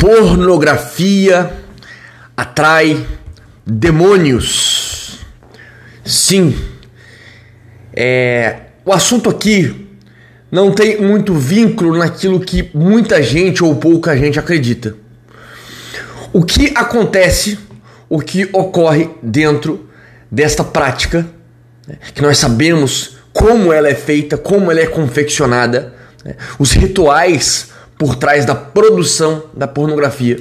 pornografia atrai demônios. Sim, é, o assunto aqui não tem muito vínculo naquilo que muita gente ou pouca gente acredita. O que acontece, o que ocorre dentro desta prática, né, que nós sabemos como ela é feita, como ela é confeccionada, né, os rituais por trás da produção da pornografia.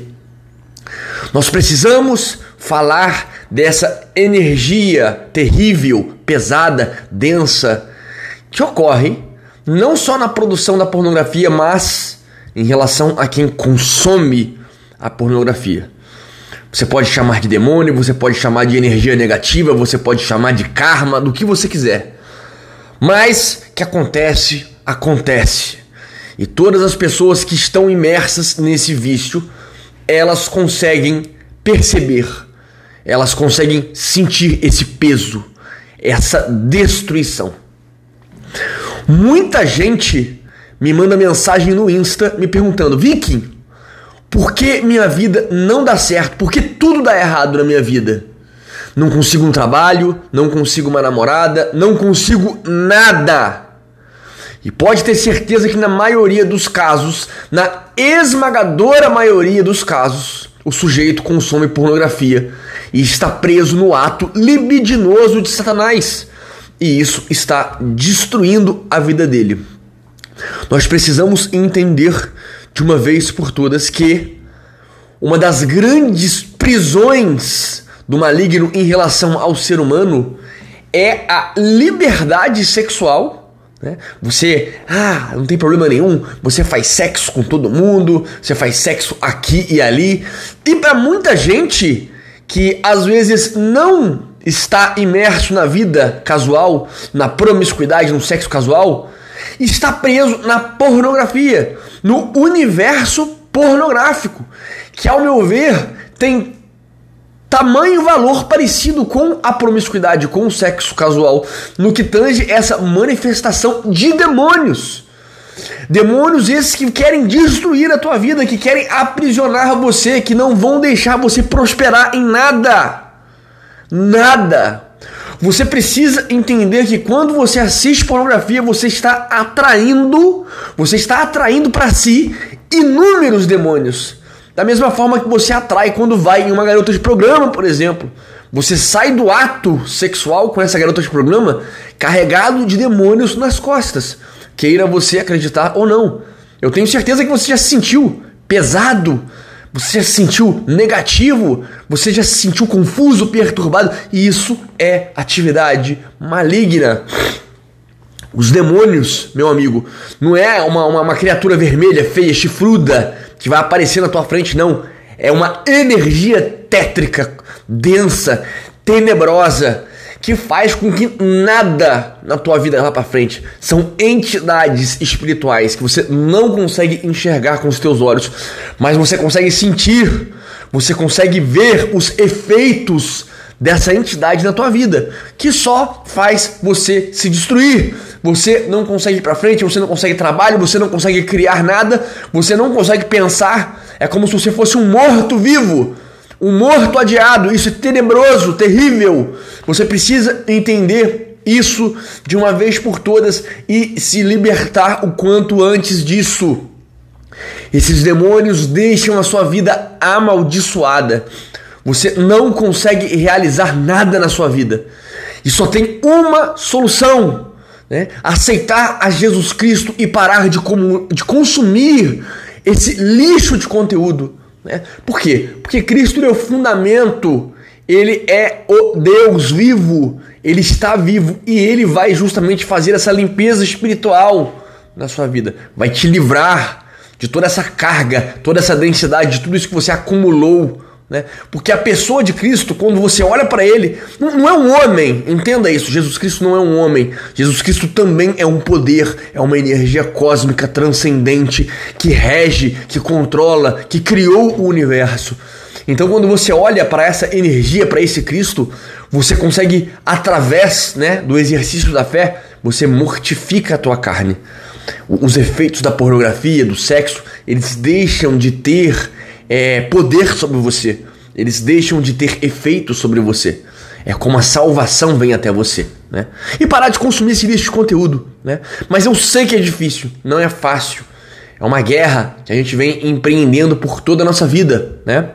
Nós precisamos falar dessa energia terrível, pesada, densa, que ocorre não só na produção da pornografia, mas em relação a quem consome a pornografia. Você pode chamar de demônio, você pode chamar de energia negativa, você pode chamar de karma, do que você quiser. Mas que acontece, acontece. E todas as pessoas que estão imersas nesse vício, elas conseguem perceber, elas conseguem sentir esse peso, essa destruição. Muita gente me manda mensagem no Insta me perguntando: Viking, por que minha vida não dá certo? Por que tudo dá errado na minha vida? Não consigo um trabalho, não consigo uma namorada, não consigo nada. E pode ter certeza que na maioria dos casos, na esmagadora maioria dos casos, o sujeito consome pornografia e está preso no ato libidinoso de Satanás. E isso está destruindo a vida dele. Nós precisamos entender de uma vez por todas que uma das grandes prisões do maligno em relação ao ser humano é a liberdade sexual né? Você, ah, não tem problema nenhum, você faz sexo com todo mundo, você faz sexo aqui e ali. E para muita gente que às vezes não está imerso na vida casual, na promiscuidade, no sexo casual, está preso na pornografia, no universo pornográfico, que ao meu ver tem tamanho valor parecido com a promiscuidade, com o sexo casual, no que tange essa manifestação de demônios. Demônios esses que querem destruir a tua vida, que querem aprisionar você, que não vão deixar você prosperar em nada. Nada. Você precisa entender que quando você assiste pornografia, você está atraindo, você está atraindo para si inúmeros demônios. Da mesma forma que você atrai quando vai em uma garota de programa, por exemplo. Você sai do ato sexual com essa garota de programa carregado de demônios nas costas. Queira você acreditar ou não. Eu tenho certeza que você já se sentiu pesado, você já se sentiu negativo, você já se sentiu confuso, perturbado. E isso é atividade maligna. Os demônios, meu amigo, não é uma, uma, uma criatura vermelha, feia, chifruda que vai aparecer na tua frente, não. É uma energia tétrica, densa, tenebrosa, que faz com que nada na tua vida vá para frente. São entidades espirituais que você não consegue enxergar com os teus olhos, mas você consegue sentir, você consegue ver os efeitos dessa entidade na tua vida, que só faz você se destruir. Você não consegue ir para frente, você não consegue trabalho, você não consegue criar nada, você não consegue pensar. É como se você fosse um morto vivo, um morto adiado. Isso é tenebroso, terrível. Você precisa entender isso de uma vez por todas e se libertar o quanto antes disso. Esses demônios deixam a sua vida amaldiçoada. Você não consegue realizar nada na sua vida. E só tem uma solução: né? aceitar a Jesus Cristo e parar de, de consumir esse lixo de conteúdo. Né? Por quê? Porque Cristo é o fundamento, ele é o Deus vivo, ele está vivo e ele vai justamente fazer essa limpeza espiritual na sua vida, vai te livrar de toda essa carga, toda essa densidade, de tudo isso que você acumulou né? Porque a pessoa de Cristo, quando você olha para ele, não, é um homem, entenda isso. Jesus Cristo não é um homem. Jesus Cristo também é um poder, é uma energia cósmica transcendente que rege, que controla, que criou o universo. Então, quando você olha para essa energia, para esse Cristo, você consegue, através né, do exercício da fé, você mortifica a tua carne. Os efeitos da pornografia, do sexo, eles deixam de ter é, poder sobre você. Eles deixam de ter efeito sobre você. É como a salvação vem até você, né? E parar de consumir esse lixo de conteúdo, né? Mas eu sei que é difícil, não é fácil. É uma guerra que a gente vem empreendendo por toda a nossa vida, né?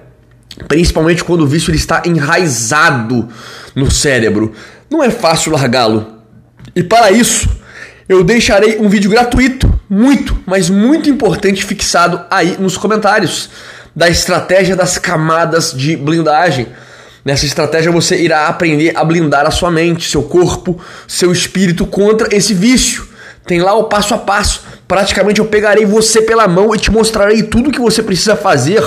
Principalmente quando o vício ele está enraizado no cérebro. Não é fácil largá-lo. E para isso, eu deixarei um vídeo gratuito, muito, mas muito importante, fixado aí nos comentários da estratégia das camadas de blindagem. Nessa estratégia você irá aprender a blindar a sua mente, seu corpo, seu espírito contra esse vício. Tem lá o passo a passo. Praticamente eu pegarei você pela mão e te mostrarei tudo o que você precisa fazer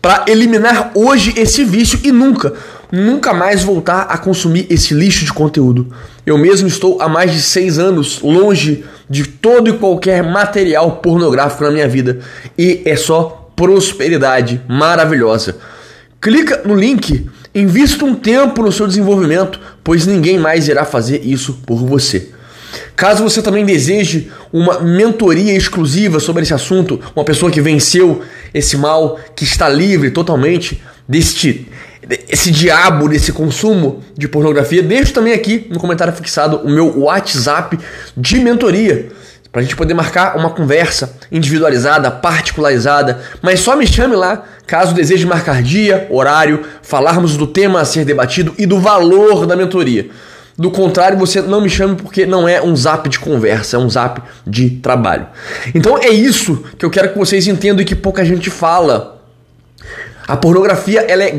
para eliminar hoje esse vício e nunca, nunca mais voltar a consumir esse lixo de conteúdo. Eu mesmo estou há mais de seis anos longe de todo e qualquer material pornográfico na minha vida e é só prosperidade maravilhosa. Clica no link, invista um tempo no seu desenvolvimento, pois ninguém mais irá fazer isso por você. Caso você também deseje uma mentoria exclusiva sobre esse assunto, uma pessoa que venceu esse mal, que está livre totalmente deste esse diabo desse consumo de pornografia, deixo também aqui no comentário fixado o meu WhatsApp de mentoria para a gente poder marcar uma conversa individualizada, particularizada, mas só me chame lá caso deseje marcar dia, horário, falarmos do tema a ser debatido e do valor da mentoria. Do contrário, você não me chame porque não é um zap de conversa, é um zap de trabalho. Então é isso que eu quero que vocês entendam e que pouca gente fala. A pornografia ela é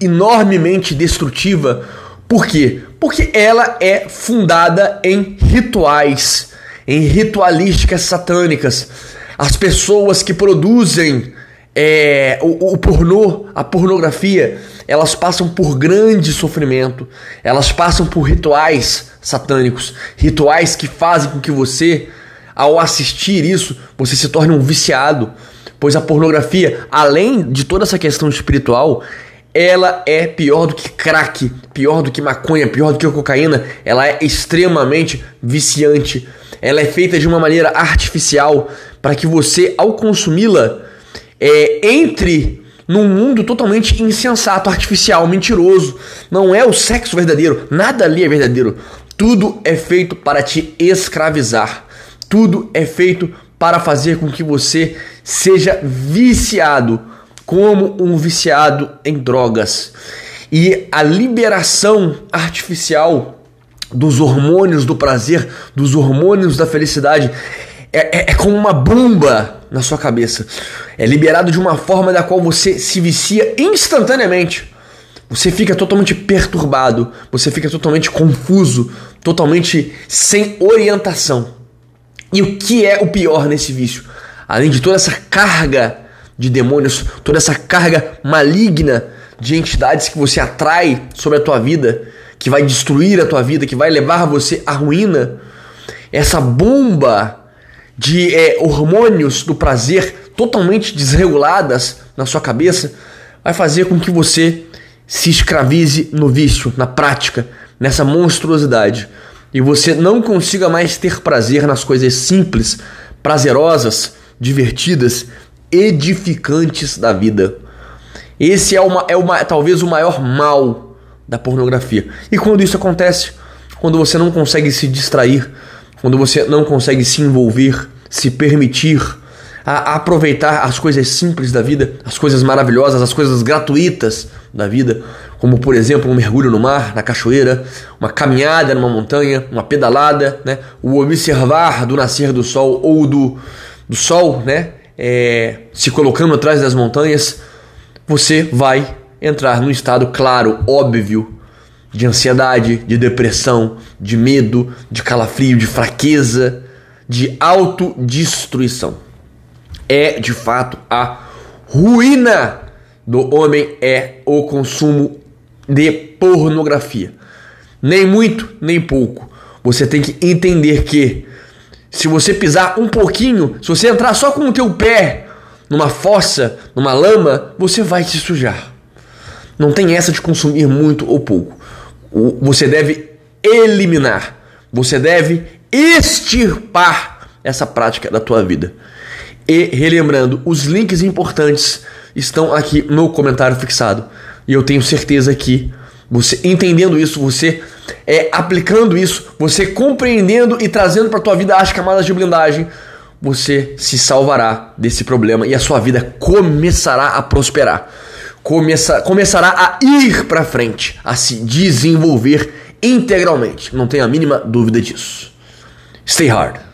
enormemente destrutiva. Por quê? Porque ela é fundada em rituais, em ritualísticas satânicas. As pessoas que produzem é, o, o pornô, a pornografia, elas passam por grande sofrimento, elas passam por rituais satânicos, rituais que fazem com que você, ao assistir isso, você se torne um viciado, pois a pornografia, além de toda essa questão espiritual, ela é pior do que crack, pior do que maconha, pior do que cocaína, ela é extremamente viciante. Ela é feita de uma maneira artificial para que você, ao consumi-la, é, entre num mundo totalmente insensato, artificial, mentiroso. Não é o sexo verdadeiro, nada ali é verdadeiro. Tudo é feito para te escravizar. Tudo é feito para fazer com que você seja viciado, como um viciado em drogas. E a liberação artificial dos hormônios do prazer, dos hormônios da felicidade, é, é, é como uma bomba na sua cabeça. É liberado de uma forma da qual você se vicia instantaneamente. Você fica totalmente perturbado, você fica totalmente confuso, totalmente sem orientação. E o que é o pior nesse vício? Além de toda essa carga de demônios, toda essa carga maligna de entidades que você atrai sobre a tua vida, que vai destruir a tua vida, que vai levar você à ruína, essa bomba de é, hormônios do prazer totalmente desreguladas na sua cabeça, vai fazer com que você se escravize no vício, na prática, nessa monstruosidade. E você não consiga mais ter prazer nas coisas simples, prazerosas, divertidas, edificantes da vida. Esse é, uma, é uma, talvez o maior mal da pornografia. E quando isso acontece? Quando você não consegue se distrair quando você não consegue se envolver, se permitir a aproveitar as coisas simples da vida, as coisas maravilhosas, as coisas gratuitas da vida, como por exemplo um mergulho no mar, na cachoeira, uma caminhada numa montanha, uma pedalada, né? o observar do nascer do sol ou do, do sol, né? É, se colocando atrás das montanhas, você vai entrar num estado claro, óbvio, de ansiedade, de depressão, de medo, de calafrio, de fraqueza, de autodestruição. É de fato a ruína do homem é o consumo de pornografia. Nem muito, nem pouco. Você tem que entender que se você pisar um pouquinho, se você entrar só com o teu pé numa fossa, numa lama, você vai se sujar. Não tem essa de consumir muito ou pouco você deve eliminar, você deve extirpar essa prática da tua vida. E relembrando, os links importantes estão aqui no comentário fixado. E eu tenho certeza que você entendendo isso, você é aplicando isso, você compreendendo e trazendo para tua vida as camadas de blindagem, você se salvará desse problema e a sua vida começará a prosperar. Começa, começará a ir para frente, a se desenvolver integralmente. Não tenha a mínima dúvida disso. Stay hard.